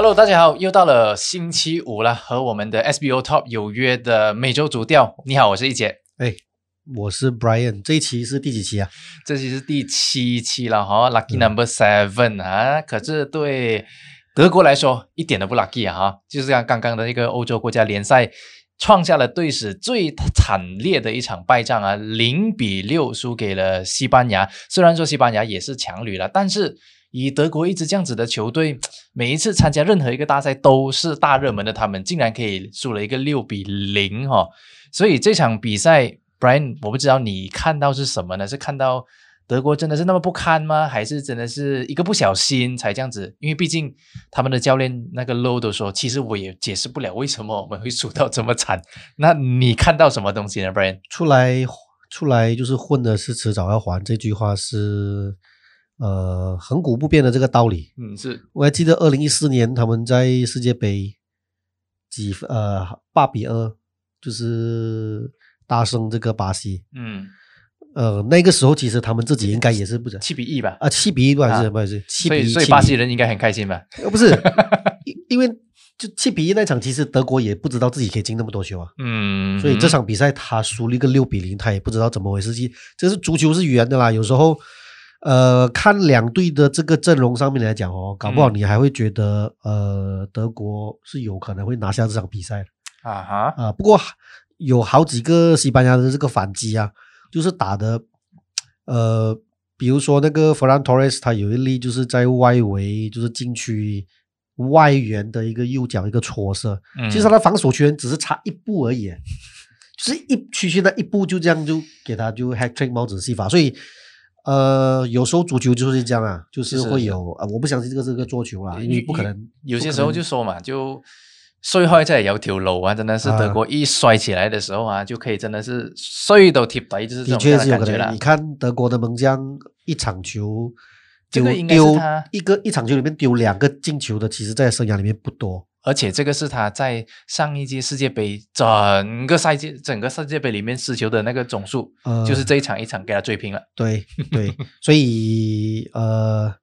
Hello，大家好，又到了星期五了，和我们的 SBO Top 有约的每周主调。你好，我是一杰，哎，我是 Brian，这一期是第几期啊？这期是第七期了哈，Lucky Number Seven 啊。可是对德国来说一点都不 lucky 啊哈，就是像刚刚的那个欧洲国家联赛，创下了队史最惨烈的一场败仗啊，零比六输给了西班牙。虽然说西班牙也是强旅了，但是。以德国一支这样子的球队，每一次参加任何一个大赛都是大热门的，他们竟然可以输了一个六比零哈！所以这场比赛，Brian，我不知道你看到是什么呢？是看到德国真的是那么不堪吗？还是真的是一个不小心才这样子？因为毕竟他们的教练那个 Low 都说，其实我也解释不了为什么我们会输到这么惨。那你看到什么东西呢，Brian？出来出来就是混的是迟早要还，这句话是。呃，恒古不变的这个道理，嗯，是我还记得二零一四年他们在世界杯几呃八比二，就是大胜这个巴西，嗯，呃，那个时候其实他们自己应该也是不是七比一吧？啊，七比一不还是不还是七比一，所以巴西人应该很开心吧？呃，不是，因因为就七比一那场，其实德国也不知道自己可以进那么多球啊，嗯，所以这场比赛他输了一个六比零，他也不知道怎么回事。就这是足球是圆的啦，有时候。呃，看两队的这个阵容上面来讲哦，搞不好你还会觉得，呃，德国是有可能会拿下这场比赛的啊哈啊。不过有好几个西班牙的这个反击啊，就是打的，呃，比如说那个弗兰托雷斯，他有一粒就是在外围，就是禁区外缘的一个右脚一个搓射，其实他的防守圈只是差一步而已，就是一区区的一步就这样就给他就 hat trick 帽子戏法，所以。呃，有时候足球就是这样啊，就是会有啊，我不相信这个是个做球啦，因为不可能。有些时候就说嘛，就摔坏在有条路啊，真的是德国一摔起来的时候啊，就可以真的是摔都踢白，就是这种感觉了。你看德国的门将一场球丢丢一个一场球里面丢两个进球的，其实在生涯里面不多。而且这个是他在上一届世界杯整个赛季、整个世界杯里面失球的那个总数，就是这一场一场给他追平了。对对，所以呃，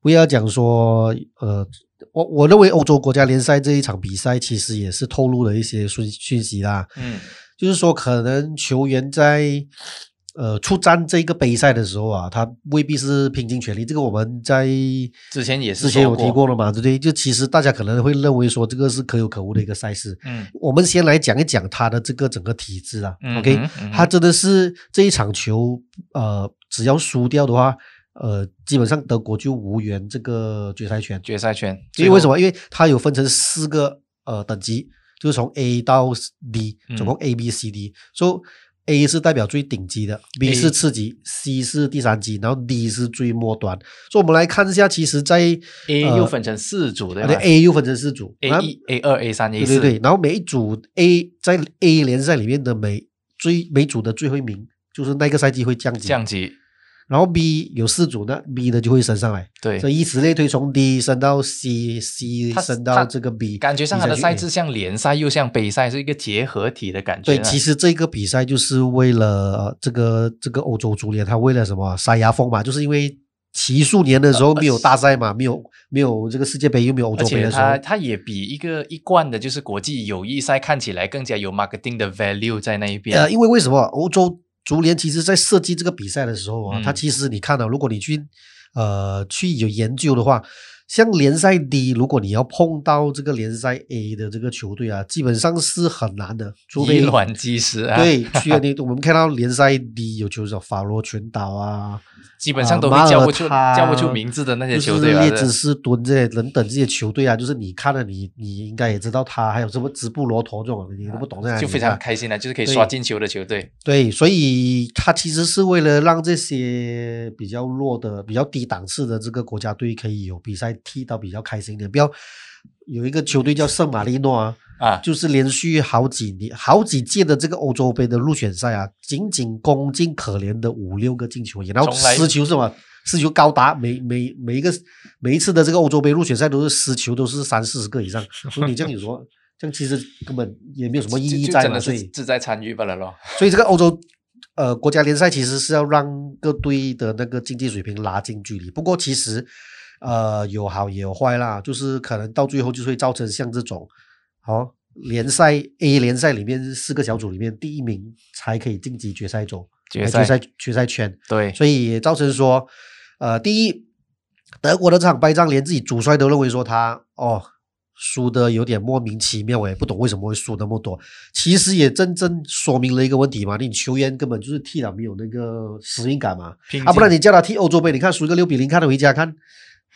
不要讲说呃，我我认为欧洲国家联赛这一场比赛其实也是透露了一些讯讯息啦。嗯，就是说可能球员在。呃，出战这个杯赛的时候啊，他未必是拼尽全力。这个我们在之前也是之前有提过了嘛，对不对？就其实大家可能会认为说这个是可有可无的一个赛事。嗯，我们先来讲一讲他的这个整个体制啊。OK，他真的是这一场球，呃，只要输掉的话，呃，基本上德国就无缘这个决赛圈。决赛圈，因为为什么？因为它有分成四个呃等级，就是从 A 到 D，总共 A、B、C、D，所以。A 是代表最顶级的，B 是次级，C 是第三级，然后 D 是最末端。所以，我们来看一下，其实，在 A 又分成四组的，对，A 又分成四组，A 一、A 二、A 三、A 四，对对对。然后每一组 A 在 A 联赛里面的每最每组的最后一名，就是那个赛季会降级。降级。然后 B 有四组，那 B 呢就会升上来，对，所以以此类推，从 D 升到 C，C 升到这个 B，感觉上它的赛制像联赛又像杯赛，是一个结合体的感觉。对，其实这个比赛就是为了这个这个欧洲足联，他为了什么塞牙缝嘛，就是因为奇数年的时候没有大赛嘛，没有没有这个世界杯，又没有欧洲杯的时候，它它也比一个一贯的就是国际友谊赛看起来更加有 marketing 的 value 在那一边。呃，因为为什么欧洲？足联其实在设计这个比赛的时候啊，他其实你看到，如果你去呃去有研究的话，像联赛 D，如果你要碰到这个联赛 A 的这个球队啊，基本上是很难的，除非卵击石啊。对，去 你我们看到联赛 D 有球手法罗群岛啊。基本上都会叫不出叫不出名字的那些球队啊，列支斯敦这些等等这些球队啊，就是你看了你你应该也知道他还有什么直布罗陀这种，你都不懂这就非常开心了，就是可以刷进球的球队。对，所以他其实是为了让这些比较弱的、比较低档次的这个国家队可以有比赛踢到比较开心一点，不要有一个球队叫圣马力诺啊。啊，就是连续好几年、好几届的这个欧洲杯的入选赛啊，仅仅攻进可怜的五六个进球，然后失球是吧？失球高达每每每一个每一次的这个欧洲杯入选赛都是失球都是三四十个以上，所以你这样有说，这样其实根本也没有什么意义在嘛，所以志在参与罢了咯。所以这个欧洲呃国家联赛其实是要让各队的那个竞技水平拉近距离，不过其实。呃有好也有坏啦，就是可能到最后就会造成像这种，好、联赛 A 联赛里面四个小组里面第一名才可以晋级决赛周，决赛呃决赛决赛圈，对，所以也造成说，呃，第一，德国的这场败仗连自己主帅都认为说他哦输的有点莫名其妙，我也不懂为什么会输那么多。其实也真正说明了一个问题嘛，你球员根本就是踢了没有那个使命感嘛，啊，不然你叫他踢欧洲杯，你看输个六比零，看他回家看，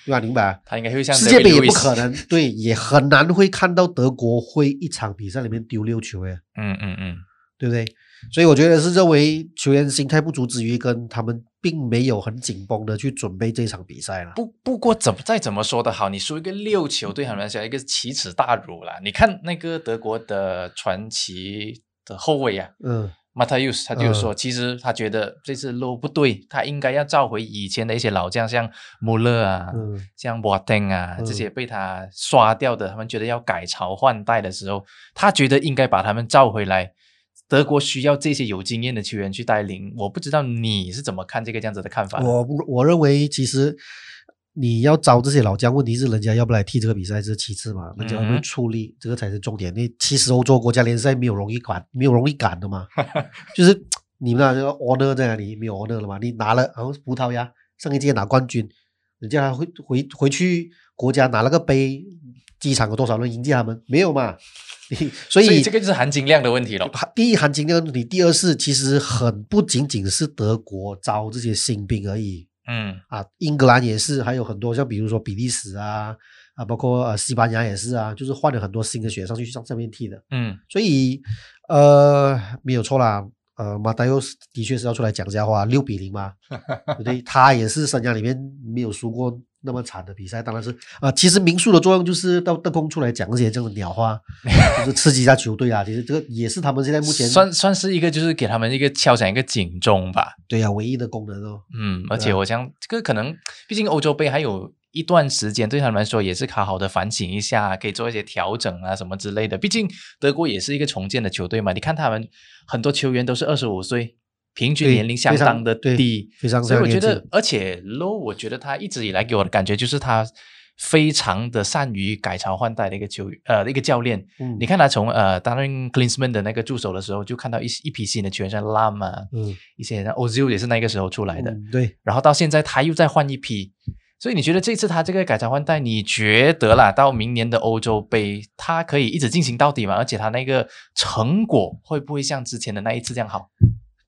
对吧？明白啊？他应该会像世界杯也不可能，对，也很难会看到德国会一场比赛里面丢六球诶。嗯嗯嗯，对不对？所以我觉得是认为球员心态不足之余，跟他们并没有很紧绷的去准备这场比赛了。不不过怎么再怎么说的好，你输一个六球对他们来讲一个奇耻大辱啦。你看那个德国的传奇的后卫啊，嗯马塔尤斯，他就说，其实他觉得这次 low 不对，他应该要召回以前的一些老将，像穆勒啊，嗯像博登啊，嗯这些被他刷掉的，他们觉得要改朝换代的时候，他觉得应该把他们召回来。德国需要这些有经验的球员去带领，我不知道你是怎么看这个这样子的看法的？我我认为其实你要招这些老将，问题是人家要不来踢这个比赛这是其次嘛，人家会不会嗯出力，这个才是重点。你其实欧洲国家联赛没有容易赶，没有容易赶的嘛，就是你们那个 honor 在哪里？没有 honor 了嘛？你拿了，然后葡萄牙上一届拿冠军，人家还回回回去国家拿了个杯，机场有多少人迎接他们？没有嘛？你 所以所以这个就是含金量的问题了。第一含金量的问题，第二是其实很不仅仅是德国招这些新兵而已嗯啊，英格兰也是，还有很多像比如说比利时啊啊，包括呃西班牙也是啊，就是换了很多新的选手上去上这边踢的，嗯所以呃没有错啦。呃，马达尤斯的确是要出来讲一下话，六比零嘛，对不对？他也是生涯里面没有输过那么惨的比赛，当然是啊、其实民宿的作用就是到德公出来讲这些这种鸟话，就是刺激一下球队啊。其实这个也是他们现在目前算算是一个，就是给他们一个敲响一个警钟吧。对呀、唯一的功能哦。嗯，而且我想这个可能，毕竟欧洲杯还有一段时间，对他们来说也是好好的反省一下，可以做一些调整啊什么之类的。毕竟德国也是一个重建的球队嘛，你看他们很多球员都是二十五岁，平均年龄相当的对低，非常所以我觉得而且 Low，我觉得他一直以来给我的感觉就是他非常的善于改朝换代的一个球员呃一个教练。嗯你看他从呃担任 Klinsmann 的那个助手的时候，就看到一一批新的球员，像 Lam 啊，嗯一些像 Ozil 也是那个时候出来的。嗯对，然后到现在他又再换一批，所以你觉得这次他这个改朝换代，你觉得啦，到明年的欧洲杯，他可以一直进行到底吗？而且他那个成果会不会像之前的那一次这样好？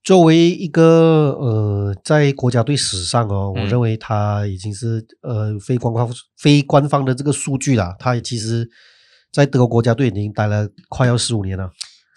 作为一个呃，在国家队史上哦，嗯我认为他已经是呃非官方非官方的这个数据了。他其实，在德国国家队已经待了快要十五年了，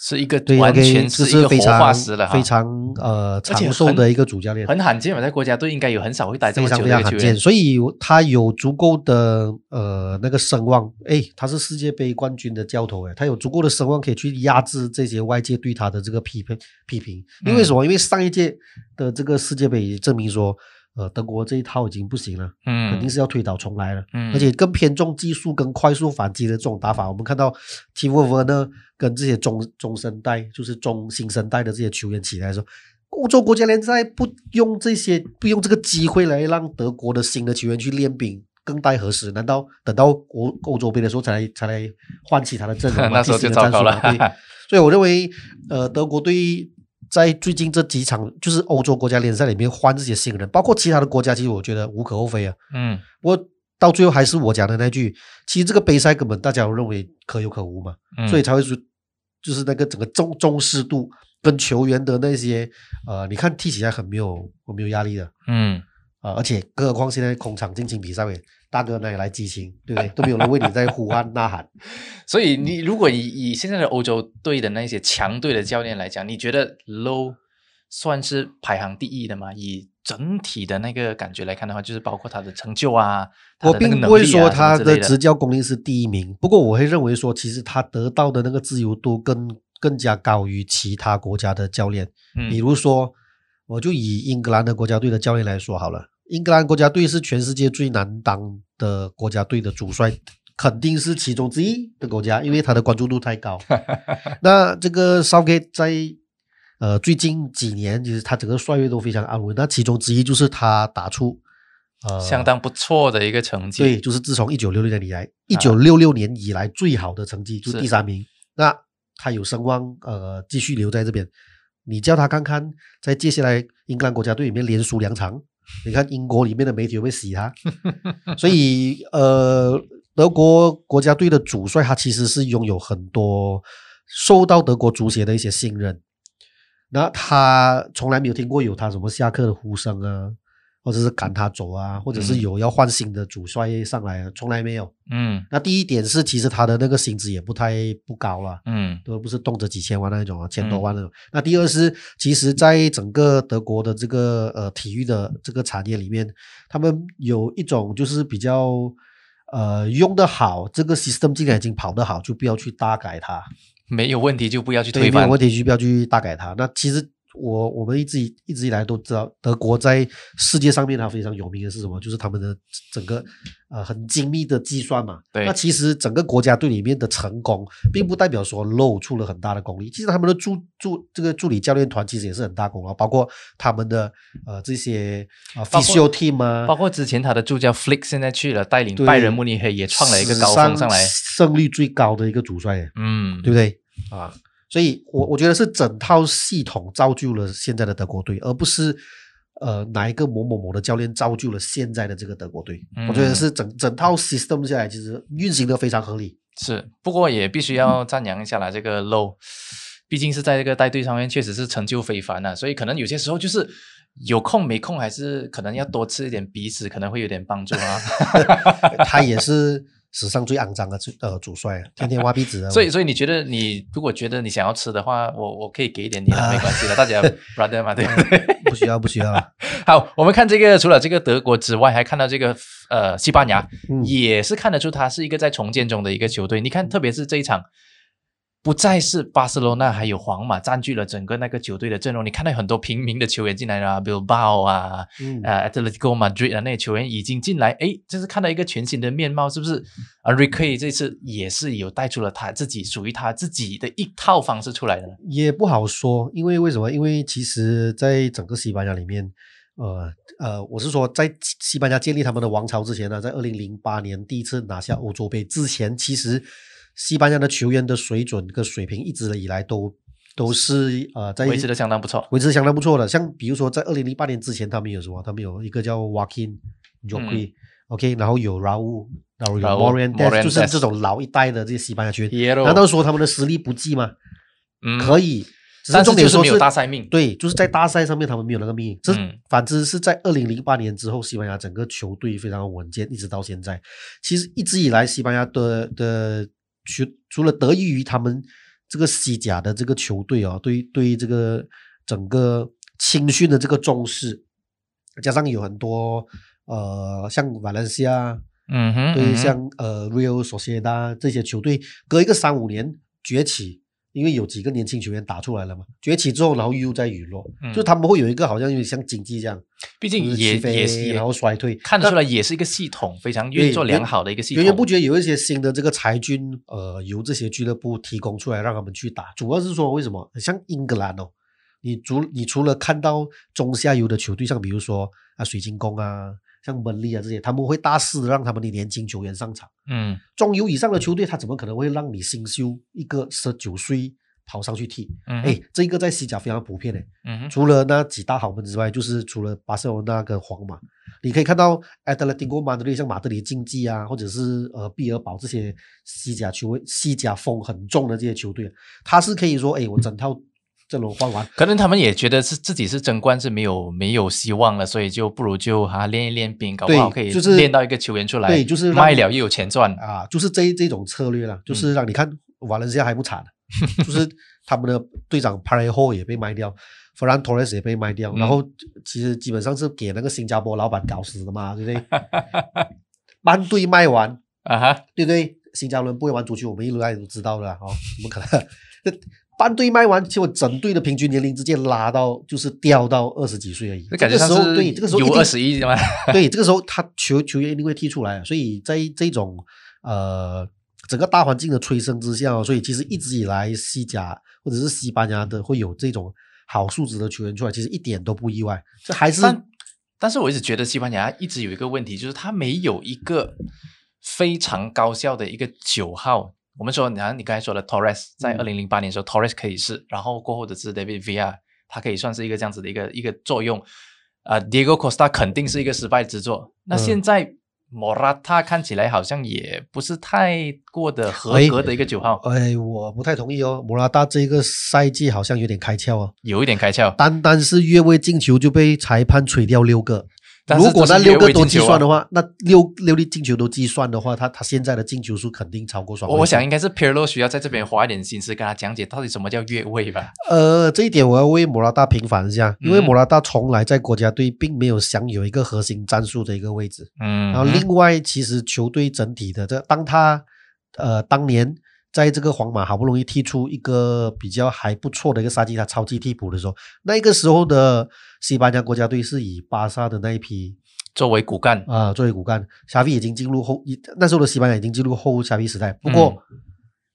是一个对，完全这是一个活非常化石了哈，非常呃长寿的一个主教练。很罕见嘛，在国家队应该有很少会待这么久非常罕见，。所以他有足够的呃那个声望，哎，他是世界杯冠军的教头，哎，他有足够的声望可以去压制这些外界对他的这个批评批评。因为嗯什么？因为上一届的这个世界杯也证明说，呃，德国这一套已经不行了，嗯，肯定是要推倒重来了。嗯，而且更偏重技术跟快速反击的这种打法，我们看到 t i m o 呢跟这些中中生代，就是中新生代的这些球员起来的时候，欧洲国家联赛不用这些，不用这个机会来让德国的新的球员去练兵，更待何时？难道等到欧欧洲杯的时候才来才来唤起他的阵容吗？那时候就糟糕了 所以我认为，呃，德国队在最近这几场就是欧洲国家联赛里面换这些新人，包括其他的国家，其实我觉得无可厚非啊。嗯。不过到最后还是我讲的那句，其实这个杯赛根本大家都认为可有可无嘛，嗯，所以才会说就是那个整个重重视度跟球员的那些呃，你看踢起来很没有很没有压力的。嗯。啊、而且更何况现在空场进行比赛，大哥那里来激情，对不对？都没有人为你在呼喊呐喊。所以你如果以以现在的欧洲队的那些强队的教练来讲，你觉得 Low 算是排行第一的吗？以整体的那个感觉来看的话，就是包括他的成就啊，他我并不会说他的执教功力是第一名，不过我会认为说，其实他得到的那个自由度更更加高于其他国家的教练。嗯比嗯如说，我就以英格兰的国家队的教练来说好了，英格兰国家队是全世界最难当的国家队的主帅，肯定是其中之一的国家，因为他的关注度太高。那这个 Southgate 在呃最近几年，其实他整个帅位都非常安稳。那其中之一就是他打出呃相当不错的一个成绩。对，就是自从一九六六年以来，一九六六年以来最好的成绩就是是第三名。那他有声望，呃，继续留在这边。你叫他看看，在接下来英格兰国家队里面连输两场，你看英国里面的媒体会洗他？所以，呃，德国国家队的主帅他其实是拥有很多受到德国足协的一些信任。那他从来没有听过有他什么下课的呼声啊，或者是赶他走啊，或者是嗯有要换新的主帅上来啊，从来没有。嗯那第一点是，其实他的那个薪资也不太不高了。嗯都不是动辄几千万那一种啊，千多万那种。那第二是，其实，在整个德国的这个呃体育的这个产业里面，他们有一种就是比较呃用得好，这个 system 既然已经跑得好，就不要去大改它。没有问题就不要去，推翻没有问。题就不要去大改它。那其实我我们一直以一直以来都知道，德国在世界上面它非常有名的是什么？就是他们的整个呃很精密的计算嘛。对那其实整个国家队里面的成功，并不代表说露出了很大的功力。其实他们的助助这个助理教练团其实也是很大功劳，包括他们的呃这些啊、呃、包括 physio team 啊，包括之前他的助教 Flick 现在去了，带领对拜仁慕尼黑也创了一个高峰上来。史胜率最高的一个主帅。嗯，对不对啊？所以我我觉得是整套系统造就了现在的德国队，而不是呃哪一个某某某的教练造就了现在的这个德国队。嗯我觉得是整整套 system 下来，其实运行的非常合理。是，不过也必须要赞扬一下啦，这个 Low，毕竟是在这个带队上面确实是成就非凡啊，所以可能有些时候就是有空没空，还是可能要多吃一点鼻屎，可能会有点帮助啊。他也是史上最肮脏的主呃主帅，天天挖鼻子的。所以，所以你觉得你如果觉得你想要吃的话，我我可以给一点你的，啊没关系的，大家 brother 嘛，对不对？不需要不需要了。好，我们看这个，除了这个德国之外，还看到这个呃西班牙，嗯也是看得出它是一个在重建中的一个球队。你看，特别是这一场，不再是巴塞罗那还有皇马占据了整个那个球队的阵容，你看到很多平民的球员进来了啊，Bilbao 啊，嗯呃，Atletico Madrid 啊，那些球员已经进来，诶，这是看到一个全新的面貌，是不是？啊 r i c y 这次也是有带出了他自己属于他自己的一套方式出来的。也不好说，因为为什么？因为其实，在整个西班牙里面，呃呃，我是说，在西班牙建立他们的王朝之前呢，在二零零八年第一次拿下欧洲杯之前，其实西班牙的球员的水准跟水平一直以来都都是呃在维持的相当不错维持相当不错的。像比如说，在二零零八年之前，他们有什么？他们有一个叫 Joaquin j o q u i OK，然后有 Raul，然后有 Morientes，就是这种老一代的这些西班牙球员。难道说他们的实力不济吗？嗯可以，只但是重点说就是没有大赛命对，就是在大赛上面他们没有那个命。这、嗯反之是在二零零八年之后，西班牙整个球队非常稳健，一直到现在。其实一直以来，西班牙的的球除了得益于他们这个西甲的这个球队哦，对对这个整个青训的这个重视，加上有很多呃像瓦伦西亚。嗯哼，对，像呃 Real Sociedad 这些球队，隔一个三五年崛起，因为有几个年轻球员打出来了嘛，崛起之后，然后又在陨落，嗯就他们会有一个好像有点像经济这样，毕竟就是也也是然后衰退，看得出那来也是一个系统非常对运作良好的一个系统源源不统。绝有一些新的这个财军，呃，由这些俱乐部提供出来让他们去打，主要是说为什么？像英格兰哦，你除你除了看到中下游的球队，像比如说啊水晶宫啊，像本利啊这些，他们会大肆的让他们的年轻球员上场。嗯中游以上的球队，他怎么可能会让你新秀一个十九岁跑上去踢？嗯哎、这个在西甲非常普遍的。嗯除了那几大豪门之外，就是除了巴塞罗那跟皇马，你可以看到 Atletico Madrid 像马德里竞技啊，或者是呃毕尔堡这些西甲球西甲风很重的这些球队，他是可以说，哎，我整套阵容换完，可能他们也觉得是自己是争冠是没有没有希望了，所以就不如就哈、练一练兵，搞不好可以对就是练到一个球员出来，对就是卖了又有钱赚。啊，就是这这种策略了，就是让你看瓦伦西亚还不惨，就是他们的队长 p a r e j o 也被卖掉，Ferran Torres 也被卖掉，嗯然后其实基本上是给那个新加坡老板搞死的嘛，对不对？班队卖完，啊哈，对不对？新加坡人不会玩足球，我们一路来都知道的啦哦，怎么可能？这班队卖完，结果整队的平均年龄直接拉到就是掉到二十几岁而已。那感觉这个时候对这个时候有二十一吗？对，这个时候他球球员一定会踢出来，所以在这种呃整个大环境的催生之下，所以其实一直以来西甲或者是西班牙的会有这种好素质的球员出来，其实一点都不意外。这还是但但是我一直觉得西班牙一直有一个问题，就是他没有一个非常高效的一个九号。我们说，你看你刚才说的 Torres，在嗯二零零八年的时候、Torres 可以是，然后过后的是 David Villa，他可以算是一个这样子的一个一个作用。啊、d i e g o Costa 肯定是一个失败之作。那嗯现在 Morata 看起来好像也不是太过的合哎格的一个九号，哎，我不太同意哦。莫拉达这个赛季好像有点开窍哦，有一点开窍。单单是越位进球就被裁判吹掉六个。但是如果那六个都计算的话，那六六粒进球都计算的话，他他现在的进球数肯定超过双。我我想应该是 Pirlo 需要在这边花一点心思跟他讲解到底什么叫越位吧。呃，这一点我要为莫拉大平反一下，因为嗯莫拉大从来在国家队并没有享有一个核心战术的一个位置。嗯，然后另外，其实球队整体的这，当他呃当年在这个皇马好不容易踢出一个比较还不错的一个赛季，他超级替补的时候，那个时候的西班牙国家队是以巴萨的那一批作为骨干，啊、作为骨干，夏维已经进入后一那时候的西班牙已经进入后夏维时代，不过。嗯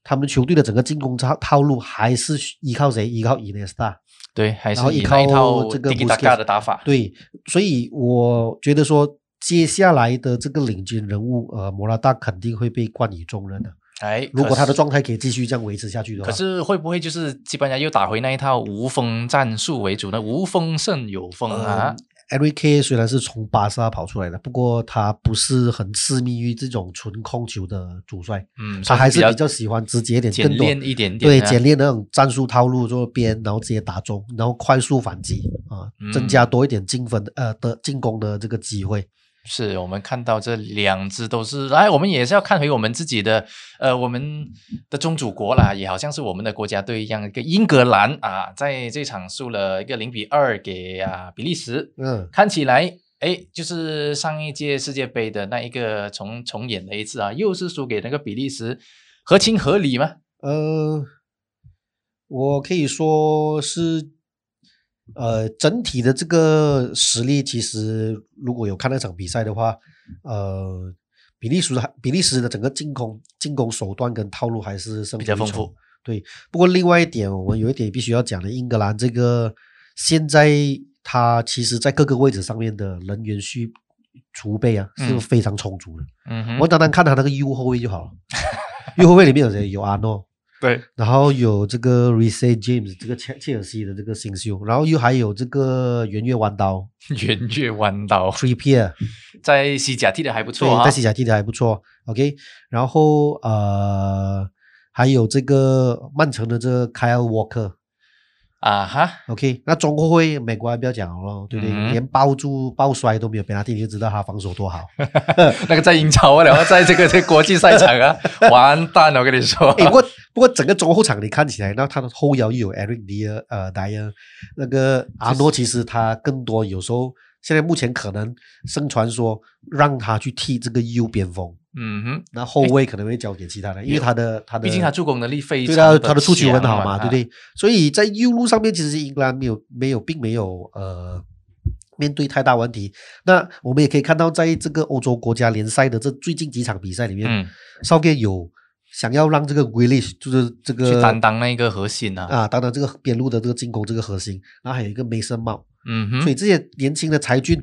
他们球队的整个进攻套套路还是依靠谁？依靠伊涅斯塔。对，还是依靠套这个 Tiki Taka Busquets 的打法。对，所以我觉得说，接下来的这个领军人物，呃，莫拉达肯定会被冠以重任的。哎，如果他的状态可以继续这样维持下去的话，可是会不会就是西班牙又打回那一套无锋战术为主呢？无锋胜有锋啊！Eric K 虽然是从巴萨跑出来的，不过他不是很痴迷于这种纯控球的主帅，嗯，他还是比比较喜欢直接一点，简更多练一点点对啊简练的那种战术套路做边，然后直接打中，然后快速反击啊，增加嗯多一点进分呃的进攻的这个机会。是我们看到这两支都是，哎，我们也是要看回我们自己的，呃，我们的宗主国啦，也好像是我们的国家队一样，一个英格兰啊，在这场输了一个零比二给啊比利时，嗯，看起来，哎，就是上一届世界杯的那一个重重演了一次啊，又是输给那个比利时，合情合理吗？呃，我可以说是，呃，整体的这个实力，其实如果有看那场比赛的话，呃，比利时还比利时的整个进攻进攻手段跟套路还是胜比较丰富。对，不过另外一点，我们有一点必须要讲的，英格兰这个现在他其实在各个位置上面的人员需储备啊是嗯非常充足的。嗯哼我单单看他那个右后卫就好了，右后卫里面有谁？有阿诺，对，然后有这个 r e c e James 这个切切尔西的这个新秀，然后又还有这个圆月弯刀。圆月弯刀。Tree Pier，在西甲踢的还不错对，啊在，西甲踢的还不错。OK，然后呃还有这个曼城的这个 Kyle Walker。啊哈，OK，那中后卫美国还不要讲了，对不对？嗯连抱住抱摔都没有，贝拉蒂你就知道他防守多好。那个在英超啊，然后在这个这国际赛场啊，完蛋了，我跟你说，哎，不过不过整个中后场你看起来，那他的后腰又有 Eric Dier 呃 Dier，那个阿诺其实他更多有时候现在目前可能盛传说让他去踢这个右边锋，嗯哼，那后卫可能会交给其他人，因为他的他的毕竟他助攻能力非常对他的他的出球很好嘛，对不？对？所以在右路上面，其实英格兰没有没有并没有呃面对太大问题。那我们也可以看到，在这个欧洲国家联赛的这最近几场比赛里面，嗯，少盖有想要让这个 w i l l i s 就是这个去担当那个核心啊，啊，担当然这个边路的这个进攻这个核心，然后还有一个 Mason Mount，、嗯哼，所以这些年轻的才俊，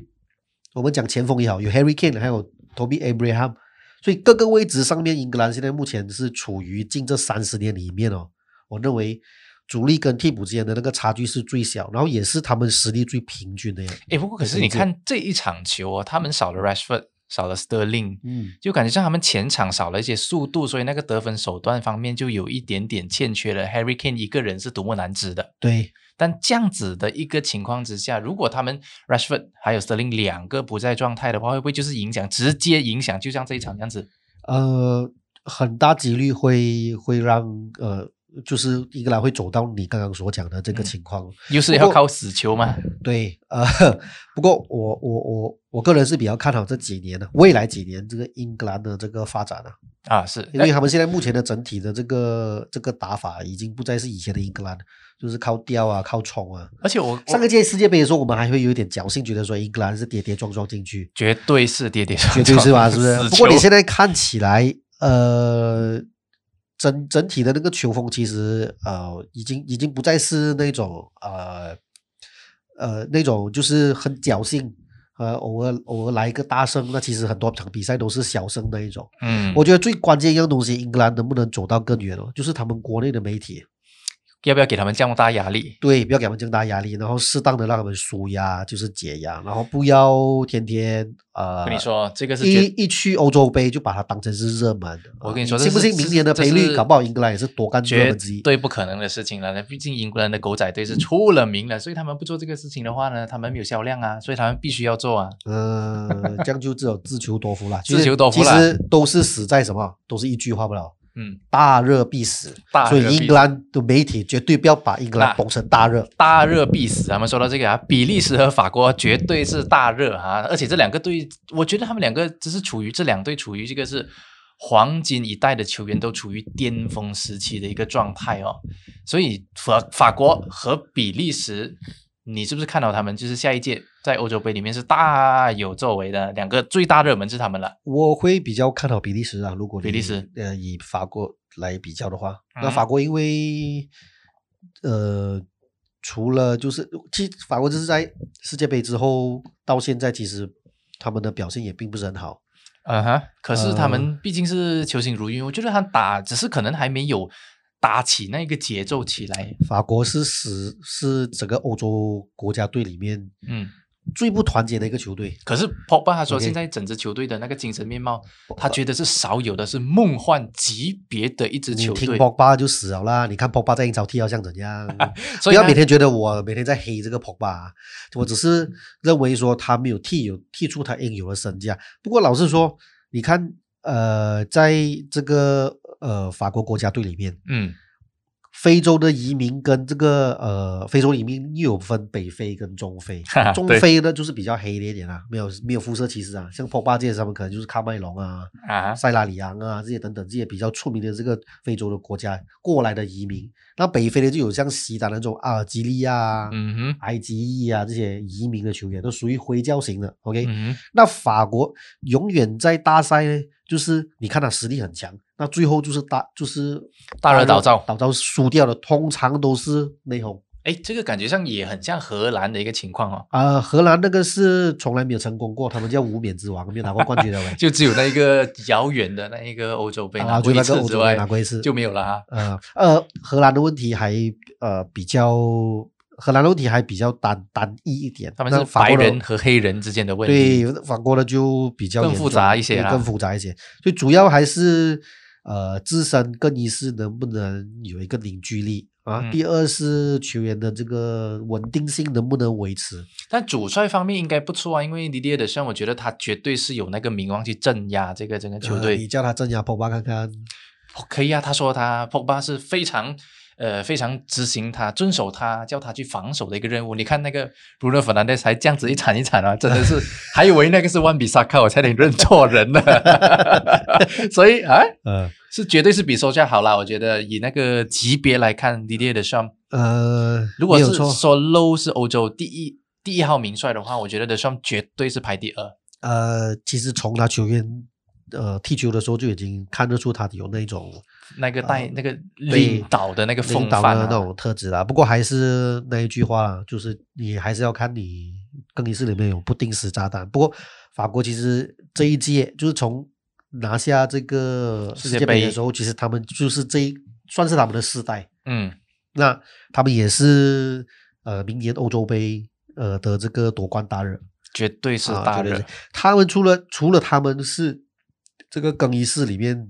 我们讲前锋也好，有 Harry Kane，还有 Toby Abraham，所以各个位置上面，英格兰现在目前是处于近这三十年里面哦，我认为主力跟替补之间的那个差距是最小，然后也是他们实力最平均的呀。哎，不过可是你看这一场球哦，他们少了 Rashford，少了 Sterling，嗯，就感觉像他们前场少了一些速度，所以那个得分手段方面就有一点点欠缺了。Harry Kane 一个人是独木难支的，对，但这样子的一个情况之下，如果他们 Rashford 还有 Sterling 两个不在状态的话，会不会就是影响直接影响？就像这一场这样子，呃，很大几率会会让呃，就是英格兰会走到你刚刚所讲的这个嗯情况。又是要靠死球吗？对，呃，不过我我我我个人是比较看好这几年的未来几年这个英格兰的这个发展的、啊，是因为他们现在目前的整体的这个这个打法已经不再是以前的英格兰，就是靠吊啊，靠冲啊。而且我上个届世界杯的时候，我们还会有一点侥幸，觉得说英格兰是跌跌撞撞进去，绝对是跌跌撞撞绝，对是吧？是不是？不过你现在看起来，呃，整整体的那个球风其实呃，已经已经不再是那种呃呃那种就是很侥幸、呃，偶尔偶尔来一个大胜，那其实很多场比赛都是小胜那一种。嗯，我觉得最关键一样东西，英格兰能不能走到更远哦，就是他们国内的媒体。要不要给他们这么大压力？对，不要给他们这么大压力，然后适当的让他们舒压，就是解压，然后不要天天呃，跟你说，这个是一一去欧洲杯就把它当成是热门的。我跟你说啊信不信明年的赔率，搞不好英格兰也是夺冠热绝门之一。对不可能的事情了。那毕竟英格兰的狗仔队是出了名的，所以他们不做这个事情的话呢，他们没有销量啊，所以他们必须要做啊。呃，这样就只有自求多福了。自求多福了其实都是死在什么？都是一句话不了，嗯，大热必死。所以大热必英格兰的媒体绝对不要把英格兰那捧成大热。大热必死。咱们说到这个啊，比利时和法国绝对是大热啊，而且这两个队，我觉得他们两个只是处于这两队处于这个是黄金一代的球员都处于巅峰时期的一个状态哦。所以法法国和比利时，你是不是看到他们就是下一届在欧洲杯里面是大有作为的两个最大热门是他们了？我会比较看好比利时啊，如果比利时呃以法国来比较的话，那嗯法国因为呃除了就是其实法国就是在世界杯之后到现在，其实他们的表现也并不是很好。嗯哼，可是他呃们毕竟是球星如云，我觉得他打只是可能还没有打起那个节奏起来。法国是使是整个欧洲国家队里面嗯，最不团结的一个球队。可是 Pogba 他说现在整支球队的那个精神面貌，他觉得是少有的，是梦幻级别的一支你听球队。Pogba 就死了啦！你看 Pogba 在英超踢到像怎样？所以不要每天觉得我每天在黑这个 Pogba，我只是认为说他没有踢有踢出他应有的身价。不过老实说，你看，呃，在这个呃法国国家队里面，嗯。非洲的移民跟这个呃非洲移民又有分北非跟中非哈哈，中非呢就是比较黑一点啊，没有没有肤色歧视啊，像 Pogba 这些他们可能就是喀麦隆啊、啊，塞拉里昂啊这些等等这些比较出名的这个非洲的国家过来的移民，那北非呢就有像西达那种阿尔及利亚啊、嗯哼，埃及裔啊这些移民的球员，都属于回教型的。OK，、嗯，那法国永远在大赛呢，就是你看他实力很强，那最后就是大就是大热倒灶倒灶输掉的，通常都是内讧。哎，这个感觉上也很像荷兰的一个情况哦，啊、荷兰那个是从来没有成功过，他们叫无冕之王，没有拿过冠军的喂。就只有那一个遥远的那一个欧洲杯拿啊，过一次之外，拿过一次，就没有了哈。呃呃，荷兰的问题还呃比较，荷兰的问题还比较单单一一点。他们是法国的白人和黑人之间的问题。对法国的就比较更复杂一些更复杂一些。所以主要还是呃自身更衣室能不能有一个凝聚力啊？嗯第二是球员的这个稳定性能不能维持？但主帅方面应该不错啊，因为迪迪尔的像我觉得他绝对是有那个名望去镇压这个整个球呃队。你叫他镇压 Pogba 看看。可以啊，他说他 Pogba 是非常呃非常执行他遵守他叫他去防守的一个任务。你看那个 Bruno Fernandes 还这样子一铲一铲啊，真的是 还以为那个是万比萨卡，我差点认错人了。所以啊，嗯是绝对是比收下好啦。我觉得以那个级别来看，迪迪耶的上，呃，如果是说 Low 是欧洲第一第一号名帅的话，我觉得的上绝对是排第二。呃，其实从他球员呃踢球的时候就已经看得出他有那种那个带、呃那个对领导的那个风范、啊、的那种特质啦。不过还是那一句话啦，就是你还是要看你更衣室里面有不定时炸弹。不过法国其实这一届就是从拿下这个世世界杯的时候，其实他们就是这一算是他们的世代。嗯，那他们也是呃明年欧洲杯呃的这个夺冠大热。绝对是啊，大热。对对对他们除了除了他们是这个更衣室里面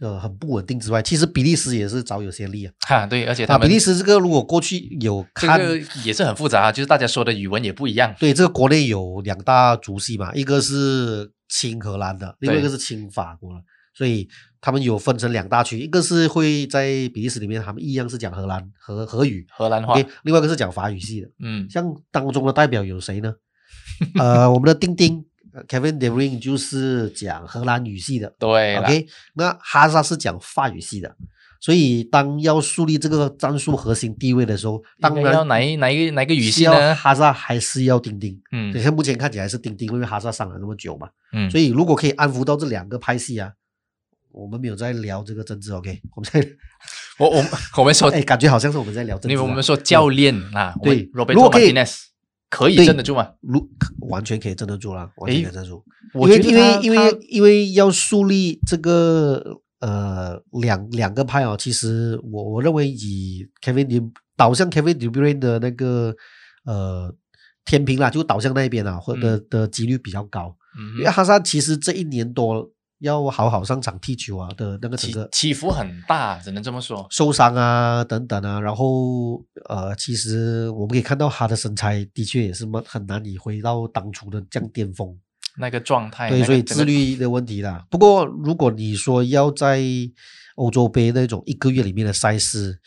呃很不稳定之外，其实比利时也是早有先例啊。哈，对，而且啊，他们比利时这个如果过去有看，这个也是很复杂啊，就是大家说的语文也不一样。对这个国内有两大族系嘛，一个是亲荷兰的，另外一个是亲法国的，所以他们有分成两大区，一个是会在比利时里面，他们一样是讲荷兰荷荷语荷兰话，，OK，另外一个是讲法语系的。嗯，像当中的代表有谁呢？呃，我们的丁丁呃 Kevin De Bruyne 就是讲荷兰语系的对，OK，那哈萨是讲法语系的，所以当要树立这个战术核心地位的时候，当应该要然哪一哪一个哪一个语系呢？哈萨还是要丁丁？嗯你看目前看起来是丁丁，因为哈萨上了那么久嘛，嗯，所以如果可以安抚到这两个派系啊，我们没有在聊这个政治，OK，我们在我我们我们说，哎，感觉好像是我们在聊政治啊。因为我们说教练啊，对如果可以可以对镇得住吗？如完全可以镇得住啦，完全可以镇得住。我因为因为因为因为要树立这个呃两两个派哦，其实我我认为以 Kevin 导向 Kevin De Bruyne 的那个呃天平啦，就导向那一边啊，或的的几率比较高。因为嗯，哈萨其实这一年多要好好上场踢球啊的那个整起个起伏很大，只能这么说。受伤啊等等啊，然后呃，其实我们可以看到他的身材的确也是蛮很难以回到当初的这样巅峰。那个状态，对，所以自律的问题啦。不过，如果你说要在欧洲杯那种一个月里面的赛事，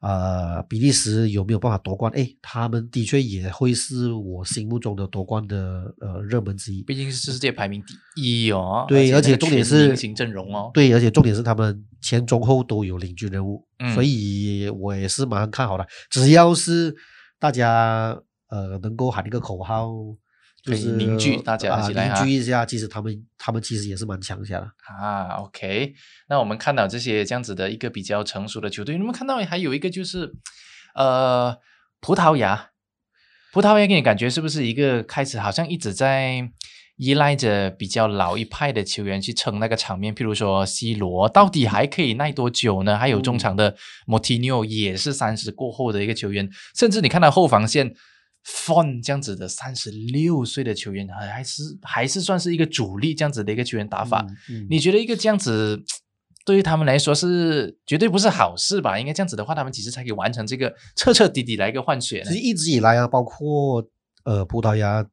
呃，比利时有没有办法夺冠？哎，他们的确也会是我心目中的夺冠的呃热门之一。毕竟是世界排名第一哦，对，而且重点是阵容哦，对，而且重点是他们前中后都有领军人物，嗯所以我也是蛮看好的。只要是大家呃能够喊一个口号，就是凝聚大家一起来哈凝聚一下，其实他们他们其实也是蛮强一下的。啊，OK，那我们看到这些这样子的一个比较成熟的球队，你们看到还有一个就是，呃，葡萄牙，葡萄牙给你感觉是不是一个开始好像一直在依赖着比较老一派的球员去撑那个场面，譬如说 C 罗，到底还可以耐多久呢？还有中场的 Motinho 也是三十过后的一个球员，甚至你看到后防线。Fon 这样子的三十六岁的球员，还还是还是算是一个主力这样子的一个球员打法。嗯，嗯你觉得一个这样子，对于他们来说是绝对不是好事吧？应该这样子的话，他们其实才可以完成这个彻彻底底来一个换血其实。一直以来啊，包括呃葡萄牙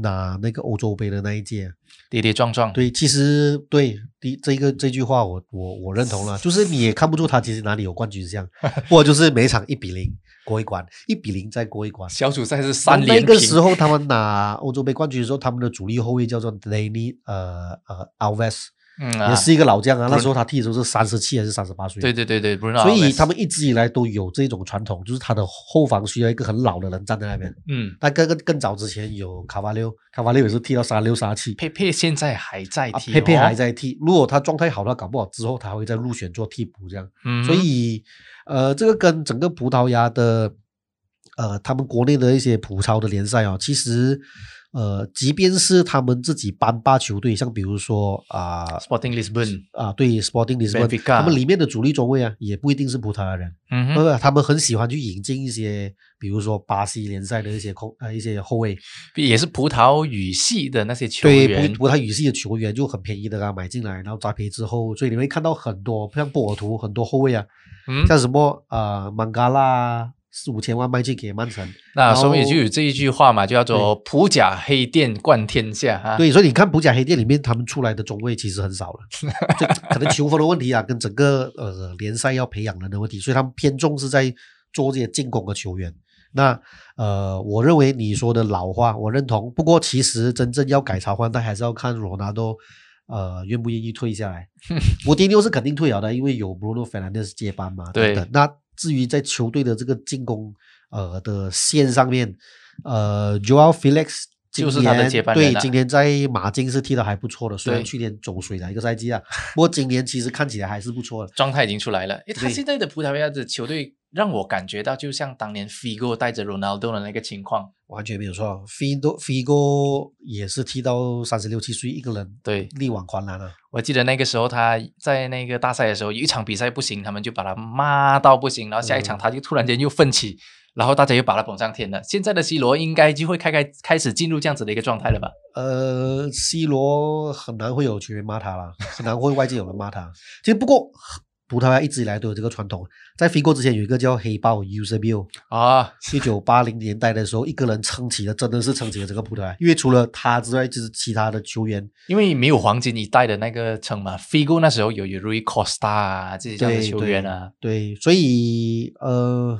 拿那个欧洲杯的那一届，跌跌撞撞，对，其实对第这个这句话我我我认同了，就是你也看不出他其实哪里有冠军相，或者就是每场一比零过一关，一比零再过一关。小组赛是三那连平。个时候他们拿欧洲杯冠军的时候，他们的主力后卫叫做 Danny 呃呃 Alves，嗯啊，也是一个老将啊，那时候他踢的时候是三十七还是三十八岁？对对对对，Bruno 所以他们一直以来都有这种传统，就是他的后防需要一个很老的人站在那边。嗯，那更更更早之前有卡瓦六，卡瓦六也是踢到三六三七，佩佩现在还在啊，踢、哦，佩佩还，在踢。如果他状态好，的话搞不好之后他会再入选做替补这样。嗯，所以呃，这个跟整个葡萄牙的呃他们国内的一些葡超的联赛哦，其实呃，即便是他们自己班霸球队，像比如说啊。Sporting Lisbon，啊，对，Sporting Lisbon，Benfica。他们里面的主力中卫啊，也不一定是葡萄牙人，嗯哼，他们很喜欢去引进一些，比如说巴西联赛的一些空呃一些后卫，也是葡萄语系的那些球对员葡，葡萄语系的球员就很便宜的啊，买进来，然后栽培之后，所以你会看到很多像波尔图很多后卫啊，嗯，像什么呃曼嘎拉四五千万卖去给曼城，那所以就有这一句话嘛，就叫做“普甲黑店冠天下”啊。对，所以你看普甲黑店里面他们出来的中卫其实很少了，这可能球风的问题啊，跟整个呃联赛要培养人的问题，所以他们偏重是在做这些进攻的球员。那呃，我认为你说的老话，我认同。不过其实真正要改朝换代，还是要看罗纳多呃愿不愿意退下来。我迪牛是肯定退了的，因为有 Bruno Fernandes 接班嘛。对等等那至于在球队的这个进攻呃的线上面，呃，Joel Felix 就是他的年接班人啊对，今年在马竞是踢得还不错的，虽然去年走水了一个赛季啊，不过今年其实看起来还是不错的。状态已经出来了。诶，他现在的葡萄牙的球队让我感觉到，就像当年 Figo 带着 Ronaldo 的那个情况。完全没有错，Figo Figo 也是踢到三十六七岁，一个人对，力挽狂澜啊。我记得那个时候他在那个大赛的时候，有一场比赛不行，他们就把他骂到不行，然后下一场嗯他就突然间又奋起，然后大家又把他捧上天了。现在的 C 罗应该就会开开开始进入这样子的一个状态了吧？呃，C 罗很难会有球员骂他啦，很难会外界有人骂他。其实不过葡萄牙一直以来都有这个传统，在 Figo 之前有一个叫黑豹 Eusebio，啊，一九八零年代的时候，一个人撑起了，真的是撑起了整个葡萄牙。因为除了他之外，就是其他的球员，因为没有黄金一代的那个称嘛，Figo 那时候有有 Rui Costa 啊这些这样的球员啊，对，所以呃，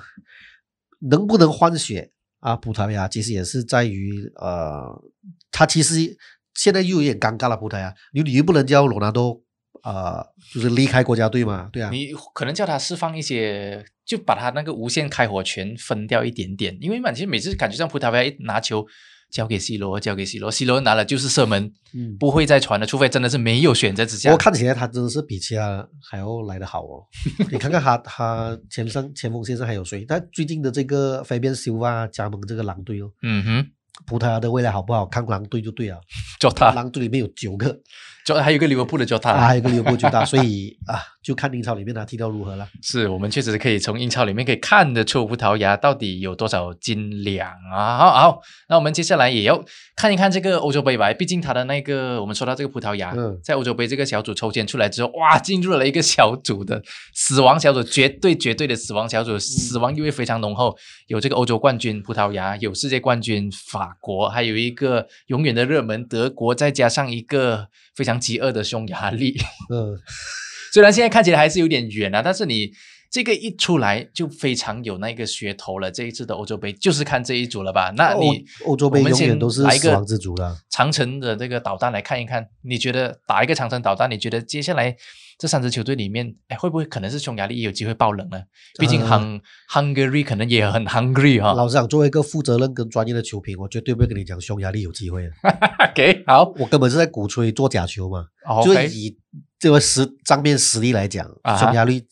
能不能换血啊？葡萄牙其实也是在于呃，他其实现在又有点尴尬了。葡萄牙，你你又不能叫罗纳多呃，就是离开国家队嘛，对啊，你可能叫他释放一些，就把他那个无限开火权分掉一点点，因为嘛，其实每次感觉像葡萄牙一拿球，交给 C 罗，交给 C 罗，C 罗拿了就是射门，嗯，不会再传了，除非真的是没有选择之下不过。看起来他真的是比其他还要来得好哦。你看看他，他前上前锋线上还有谁？他最近的这个 Fabian Silva 加盟这个狼队哦，嗯哼，葡萄牙的未来好不好？看狼队就对了。就他，狼队里面有九个，就还有一个利物浦的就他。啊，还有一个利物浦最大，所以啊，就看英超里面他踢到如何了。是我们确实可以从英超里面可以看得出葡萄牙到底有多少斤两啊！好，好，那我们接下来也要看一看这个欧洲杯吧。毕竟他的那个，我们说到这个葡萄牙，嗯在欧洲杯这个小组抽签出来之后，哇，进入了一个小组的死亡小组，绝对绝对的死亡小组，死亡意味非常浓厚。有这个欧洲冠军葡萄牙，有世界冠军法国，还有一个永远的热门德国，再加上一个非常饥饿的匈牙利。嗯，虽然现在看起来还是有点远啊，但是你这个一出来就非常有那个噱头了。这一次的欧洲杯就是看这一组了吧？那你欧欧洲杯永远都是来一亡之组了。长城的这个导弹来看一看，你觉得打一个长城导弹，你觉得接下来这三支球队里面，哎，会不会可能是匈牙利也有机会爆冷呢？毕竟呃 Hung、Hungary 可能也很 hungry 哈、老实讲，作为一个负责任跟专业的球评，我绝对不会跟你讲匈牙利有机会的。OK，好我根本是在鼓吹做假球嘛。哦就以这个实账面实力来讲啊，匈牙利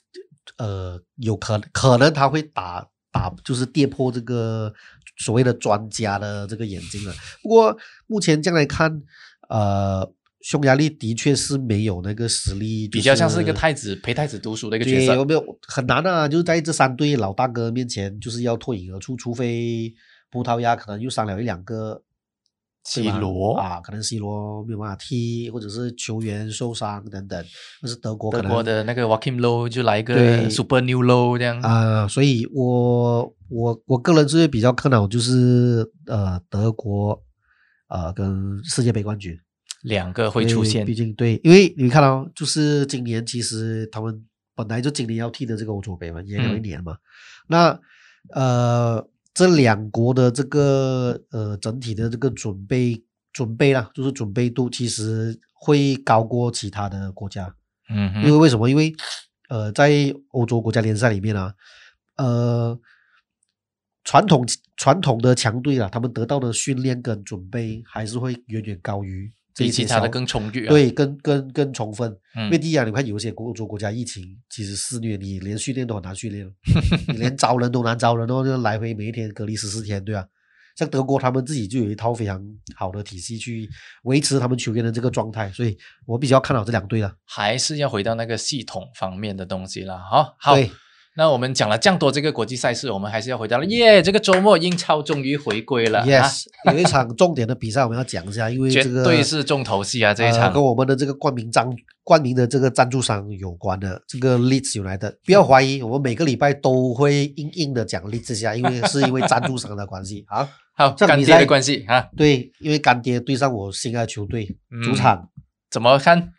呃有可可能他会打打就是跌破这个所谓的专家的这个眼睛了。不过目前这样来看，呃，匈牙利的确是没有那个实力，比较像是一个太。子陪太子读书的一个角，色有。没有很难啊？就是在这三对老大哥面前，就是要脱颖而出，除非葡萄牙可能又伤了一两个 C 罗啊，可能 C 罗没有办法踢，或者是球员受伤等等，或是德国可德国的那个 Joachim Low 就来一个对。Super New Low 这样。啊、所以我我我个人是比较看好就是呃德国呃跟世界杯冠军。两个会出现。毕，竟对，因为你看到、就是今年其实他们本来就今年要踢的这个欧洲杯嘛，也有一嗯。年嘛，那呃这两国的这个呃整体的这个准备准备啦，就是准备度其实会高过其他的国家，嗯哼，因为为什么？因为呃，在欧洲国家联赛里面啊，呃，传统传统的强队啊，他们得到的训练跟准备还是会远远高于比其他的更充裕啊。，对，更更更充分。嗯因为第一啊，你看有一些欧洲国家疫情其实肆虐，你连训练都很难训练，你连招人都难招人哦，就来回每一天隔离十四天，对吧、像德国他们自己就有一套非常好的体系去维持他们球员的这个状态，所以我比较看好这两队了。还是要回到那个系统方面的东西了。好，好，对，那我们讲了这样多这个国际赛事，我们还是要回到了耶，这个周末英超终于回归了啊 Yes，有一场重点的比赛我们要讲一下，因为绝这个对是重头戏啊！这一呃场跟我们的这个冠名章冠名的这个赞助商有关的，这个 Leeds United，不要怀疑，我们每个礼拜都会硬硬的讲 Leeds 下，因为是因为赞助商的关系 啊。好干爹的关系啊，对，因为干爹对上我心爱的球队，主嗯场，怎么看？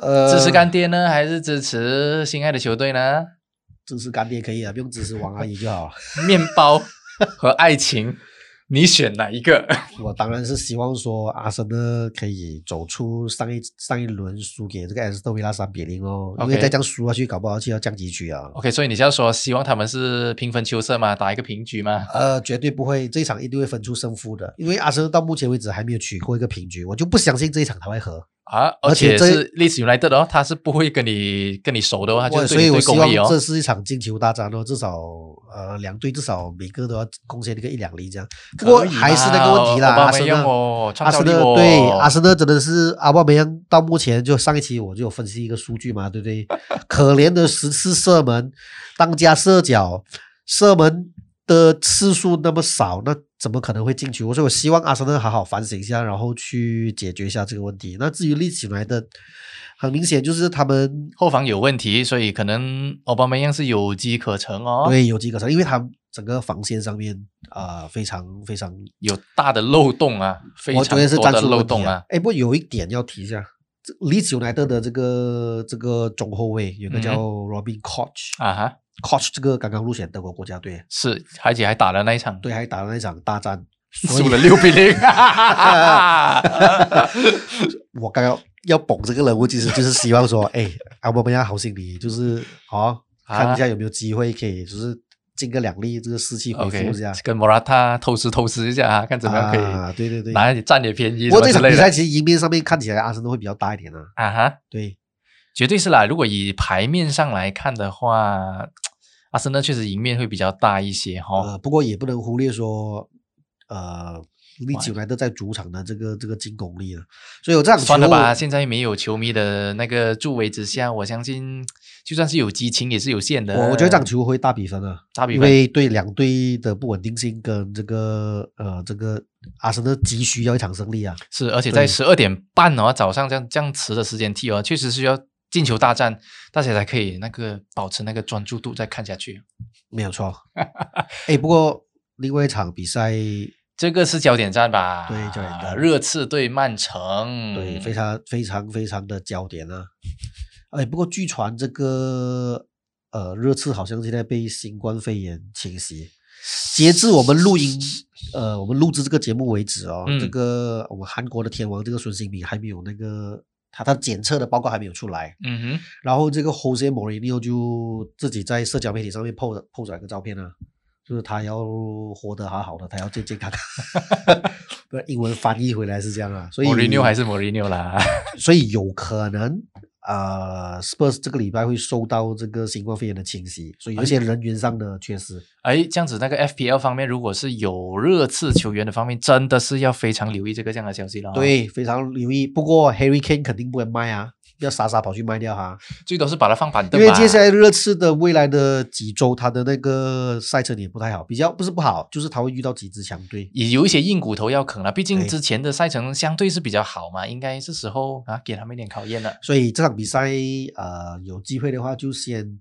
呃，支持干爹呢，还是支持心爱的球队呢？支持干爹可以啊，不用支持王阿姨就好。面包和爱情，你选哪一个？我当然是希望说阿森纳可以走出上一上一轮输给这个埃斯特维拉三比零哦，因为 OK 再这样输下去，搞不好就要降级区啊。OK，所以你是要说希望他们是平分秋色吗？打一个平局吗？呃，绝对不会，这一场一定会分出胜负的，因为阿森纳到目前为止还没有取过一个平局，我就不相信这一场他会和。啊，而而且且这是历史 United 的哦，他是不会跟你跟你熟的哦，他就我是对你所以我希望。这是一场进球大战哦，至少呃两队至少每个都要贡献一个一两粒这样。不过还是那个问题啦，阿森纳阿森纳对阿森纳真的是阿巴梅扬到目前就上一期我就有分析一个数据嘛，对不对？可怜的十次射门，当家射脚，射门的次数那么少，那怎么可能会进球？所以我希望阿森纳好好反省一下，然后去解决一下这个问题。那至于立起来的，很明显就是他们后防有问题，所以可能奥巴梅扬是有机可乘哦。，对有机可乘，因为他整个防线上面啊、非常非常有大的漏洞啊，非我常多的漏洞啊。。哎，不过有一点要提一下，这利兹 united 的这个这个中后卫有个叫嗯 Robin Koch，Koch、啊哈，Koch 这个刚刚入选德国国家队，是，而且还打了那一场，对，还打了那一场大战，输了六比零。我刚刚要捧这个人物，其实就是希望说，哎，阿波梅亚好心理，就是好、看一下有没有机会可以，就是进个两粒，这个士气恢复一下。跟莫拉塔偷吃偷吃一下啊，看怎么样可以啊，对对对。拿你占点便宜不过这场比赛其实赢面上面看起来阿森纳会比较大一点啊。啊哈，对，绝对是啦。如果以牌面上来看的话，阿森纳确实赢面会比较大一些哈。呃，不过也不能忽略说，呃，利久来都在主场的这个这个进攻力了。所以我这场球算了吧，现在没有球迷的那个助威之下，我相信就算是有激情也是有限的。我我觉得这场球会大比分啊，因大比分为对两队的不稳定性跟这个呃这个阿森纳急需要一场胜利啊。是，而且在十二点半哦，早上这样这样迟的时间踢哦，确实是要进球大战，大家才可以那个保持那个专注度再看下去。没有错。哎，不过另外一场比赛，这个是焦点战吧？对焦点战热刺对曼城，对，非常非常非常的焦点啊。哎，不过据传这个呃热刺好像现在被新冠肺炎侵袭。截至我们录音，呃，我们录制这个节目为止哦，嗯这个我们韩国的天王这个孙兴民还没有那个他他检测的报告还没有出来，嗯哼，然后这个 Jose Mourinho 就自己在社交媒体上面 po po 出来个照片啊，就是他要活得好好的，他要健健康康。不，英文翻译回来是这样啊，所以莫里纽还是莫里纽啦。所以有可能呃，Spurs 这个礼拜会受到这个新冠肺炎的侵袭，所以有一些人员上的缺失。哎，这样子那个 FPL 方面，如果是有热刺球员的方面，真的是要非常留意这个这样的消息了、，对，非常留意。不过 Harry Kane 肯定不会卖啊，不要傻傻跑去卖掉哈，最多是把它放板凳。因为接下来热刺的未来的几周，他的那个赛程也不太好，比较不是不好，就是他会遇到几支强队。也有一些硬骨头要啃了，毕竟之前的赛程相对是比较好嘛，应该是时候啊给他们一点考验了。所以这场比赛，呃，有机会的话就先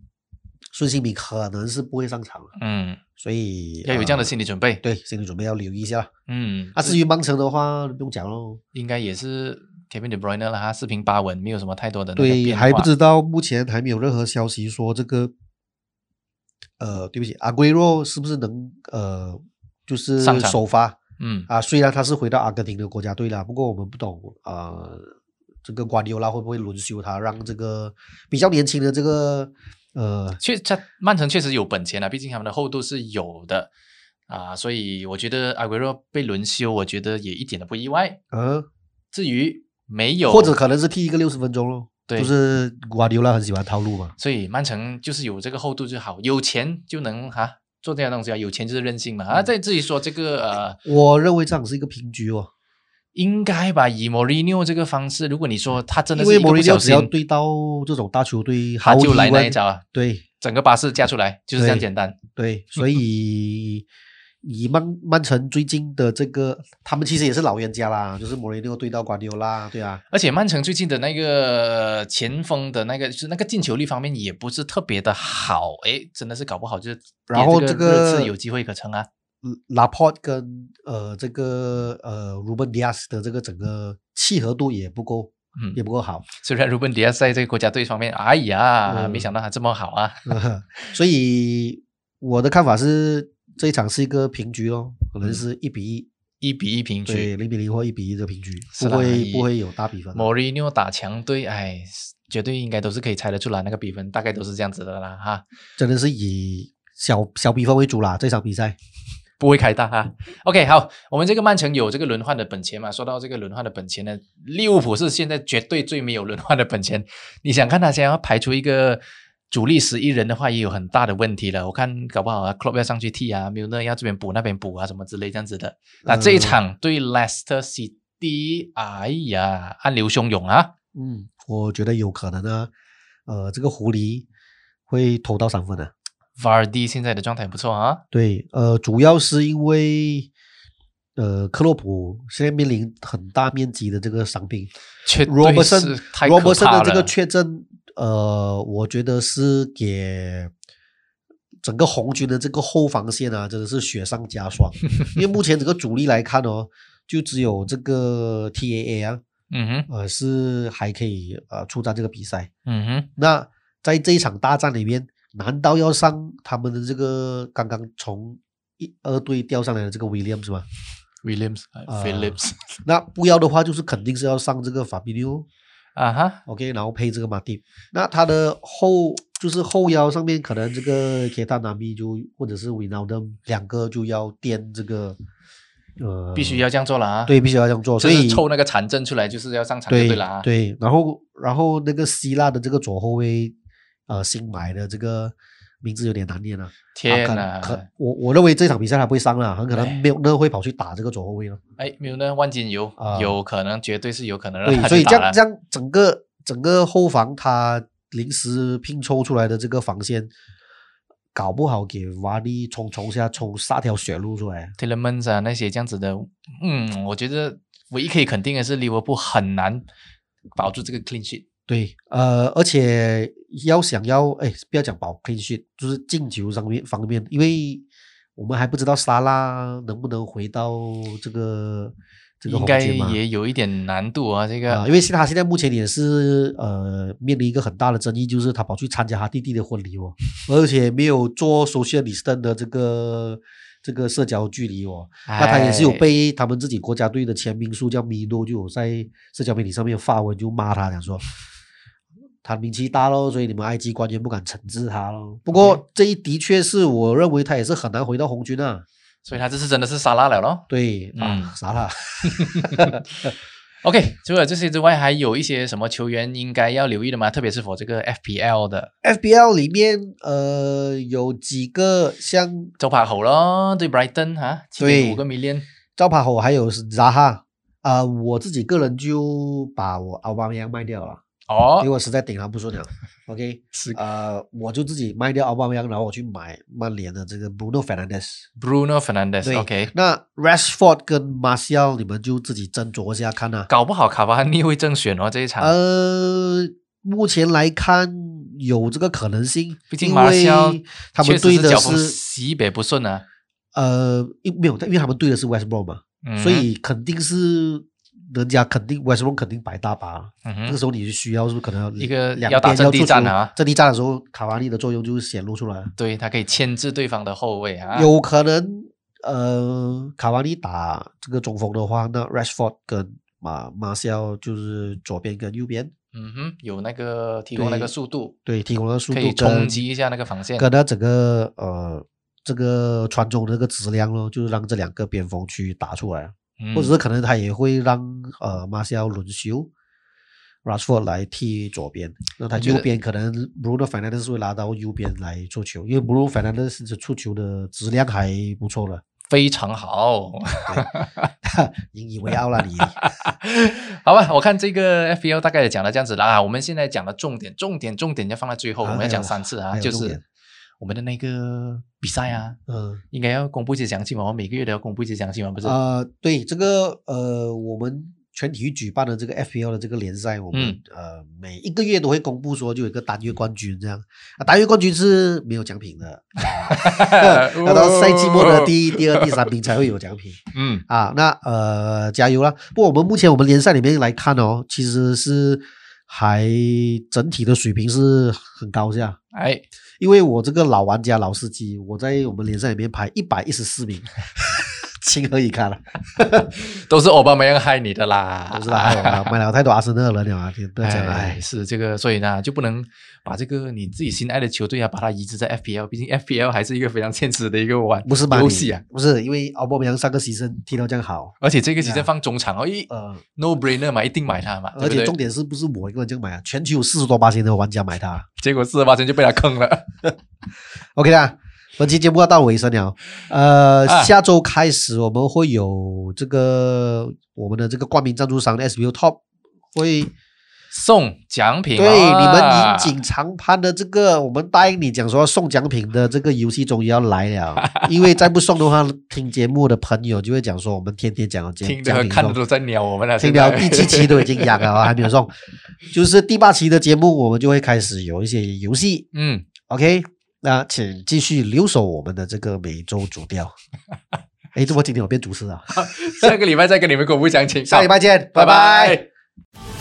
孙兴民可能是不会上场了，嗯，所以要有这样的呃心理准备。对心理准备要留意一下。嗯，啊，至于曼城的话，不用讲喽。应该也是 Kevin De Bruyne 啦，他四平八稳，没有什么太多的对，还不知道，目前还没有任何消息说这个，呃，对不起，阿圭若是不是能呃，就是上首发嗯啊？虽然他是回到阿根廷的国家队了，不过我们不懂啊、呃，这个瓜迪奥拉会不会轮休他，让这个比较年轻的这个呃，确，他曼城确实有本钱啊，毕竟他们的厚度是有的啊，所以我觉得阿圭罗被轮休，我觉得也一点都不意外。呃，至于没有，或者可能是踢一个六十分钟咯。对就是瓜迪奥拉很喜欢套路嘛。所以曼城就是有这个厚度就好，有钱就能哈、做这样东西啊，有钱就是任性嘛啊。在自己说这个呃，我认为这样是一个平局哦，应该吧，以莫里纽这个方式，如果你说他真的因为是一个不小莫里纽只要，对到这种大球队，他就来那一招啊，对，整个巴士架出来就是这样简单。对，所以 以曼曼城最近的这个，他们其实也是老冤家啦，就是莫雷诺对到瓜迪奥拉，对啊，而且曼城最近的那个前锋的那个，就是那个进球率方面也不是特别的好，诶，真的是搞不好就是也然后这个热刺有机会可乘啊。拉波特跟呃这个呃鲁本迪亚斯的这个整个契合度也不够，嗯也不够好，虽然鲁本迪亚斯在这个国家队方面，哎呀，嗯没想到他这么好啊。所以我的看法是这一场是一个平局哦，可能是一比一，一比一平对，局，零比零或一比一的平局，是啦不会不会有大比分啊。莫里纽打强队，哎，绝对应该都是可以猜得出来那个比分，大概都是这样子的啦哈，真的是以小小比分为主啦，这场比赛。不会开大哈。OK，好，我们这个曼城有这个轮换的本钱嘛？说到这个轮换的本钱呢，利物浦是现在绝对最没有轮换的本钱。你想看他想要排出一个主力十一人的话，也有很大的问题了。我看搞不好啊，Club 要上去踢啊，milner 要这边补那边补啊，什么之类这样子的。那这一嗯场对 Leicester City，哎呀，暗流汹涌啊！嗯，我觉得有可能呢。呃，这个狐狸会投到三分的。Vardy 现在的状态不错啊，对，呃，主要是因为呃，克洛普现在面临很大面积的这个伤病确对，Robertson 是太可 Robertson 怕的这个了。确诊，呃，我觉得是给整个红军的这个后防线啊，真的是雪上加霜。因为目前整个主力来看哦，就只有这个 TAA 啊，嗯哼，呃，是还可以呃出战这个比赛。嗯哼，那在这一场大战里面，难道要上他们的这个刚刚从一二队调上来的这个 Williams 吗？Williams、啊 Phillips，那不要的话，就是肯定是要上这个法比纽。啊哈，OK，然后配这个马蒂，那他的后就是后腰上面可能这个 k 塔 t 米就或者是 w i n a l d 两个就要垫这个呃，必须要这样做了啊。，对，必须要这样做，所以凑那个残阵出来，就是要上场对对了啊。对，然后然后那个希腊的这个左后卫呃新买的这个名字有点难念啊，啊天哪！可我我认为这场比赛他不会上了，很可能哎没有那会跑去打这个左后卫了。哎，没有呢，万金油啊有可能，绝对是有可能让对，所以这样这样整个整个后防他临时拼凑出来的这个防线，搞不好给瓦利冲冲下冲杀条血路出来。Telemans 啊那些这样子的，嗯，我觉得唯一可以肯定的是利物浦很难保住这个 clean sheet。对，呃，而且要想要，哎，不要讲保 clean sheet，就是进球上面方面，因为我们还不知道沙拉能不能回到这个这个应该。也有一点难度啊，这个、啊、因为现他现在目前也是呃面临一个很大的争议，就是他跑去参加他弟弟的婚礼哦，而且没有做 social distance 的这个这个社交距离哦，那他也是有哎。被他们自己国家队的前名宿叫米诺就有在社交媒体上面发文就骂他，讲说他名气大喽，所以你们埃及官员不敢惩治他喽。不过这一的确是我认为他也是很难回到红军啊。所以他这次真的是沙拉了咯。对啊嗯，傻了。OK，除了这些之外，还有一些什么球员应该要留意的吗？特别是否这个 FPL 的 FPL 里面，呃，有几个像周柏豪咯，对 Brighton 哈，七对点五个 million，招牌后还有是扎哈，啊、我自己个人就把我奥巴梅扬卖掉了，因为哦，我实在顶他不顺了。OK，是。呃，我就自己卖掉奥巴梅扬，然后我去买曼联的这个 Bruno Fernandez，Bruno Fernandez，OK，、那 Rashford 跟 Martial 你们就自己斟酌一下看啊。搞不好卡瓦尼会正选哦这一场，呃，目前来看有这个可能性，毕竟因马肖为他们对的是西北不顺啊，呃，因没有，因为他们对的是 West Brom 嘛，嗯。所以肯定是人家肯定 West Brom 肯定摆大巴。嗯哼这个时候你就需要是不是可能要一个两要打阵地战啊阵地战的时候，卡瓦利的作用就显露出来了。对他可以牵制对方的后卫啊，有可能呃，卡瓦利打这个中锋的话，那 Rashford 跟马马肖就是左边跟右边，嗯哼，有那个提供那个速度，对，提供了速度可以冲击一下那个防线，跟他整个呃这个传中的这个质量咯，就是让这两个边锋去打出来。嗯或者是可能他也会让呃马西奥轮休，Rashford 来踢左边，那他右边可能 Bruno Fernandes 会拉到右边来做球，因为 Bruno Fernandes 的出球的质量还不错了，非常好。引以为傲了你。好吧，我看这个 FPL 大概也讲了这样子啦。我们现在讲的重点，重点，重点要放在最后，啊我们要讲三次啊，就是我们的那个比赛啊，嗯应该要公布一些详情嘛，我们每个月都要公布一些详情嘛，不是？呃，对这个呃，我们全体育举办的这个 FPL 的这个联赛，我们、嗯。呃每一个月都会公布说就有一个单月冠军这样。啊，单月冠军是没有奖品的，啊要到赛季末的第一、第二、第三名才会有奖品。嗯，啊，那呃，加油啦！不过我们目前我们联赛里面来看哦，其实是还整体的水平是很高下。哎，因为我这个老玩家、老司机，我在我们联赛里面排一百一十四名，情何以堪了、都是欧巴梅扬害你的啦，都是啦，还有啊，买了太多阿森纳人了啊，不要讲了，哎，哎，是这个，所以呢，就不能把这个你自己心爱的球队啊，把它移植在 FPL，毕竟 FPL 还是一个非常现实的一个玩不是？游戏啊，，不是因为奥巴梅扬上个牺牲踢到这样好，而且这个集对啊阵放中场哦，一呃，no brainer 嘛，一定买它嘛，而且重点是不是我一个人这样买啊？全球有四十多八千的玩家买它。结果四十八千就被他坑了。OK 啦，本期节目要到尾声了。呃，啊。下周开始我们会有这个我们的这个冠名赞助商 SBU Top 会送奖品、对啊，你们引颈长攀的这个，我们答应你讲说送奖品的这个游戏终于要来了，因为再不送的话，听节目的朋友就会讲说我们天天讲奖听奖品送着看着。都在鸟我们了，听现在。了第七期都已经养了，还没有送，就是第八期的节目，我们就会开始有一些游戏，嗯，OK，那请继续留守我们的这个每周主调。哎，怎么今天我变主持啊？下个礼拜再跟你们公布详情，下礼拜见，拜拜拜拜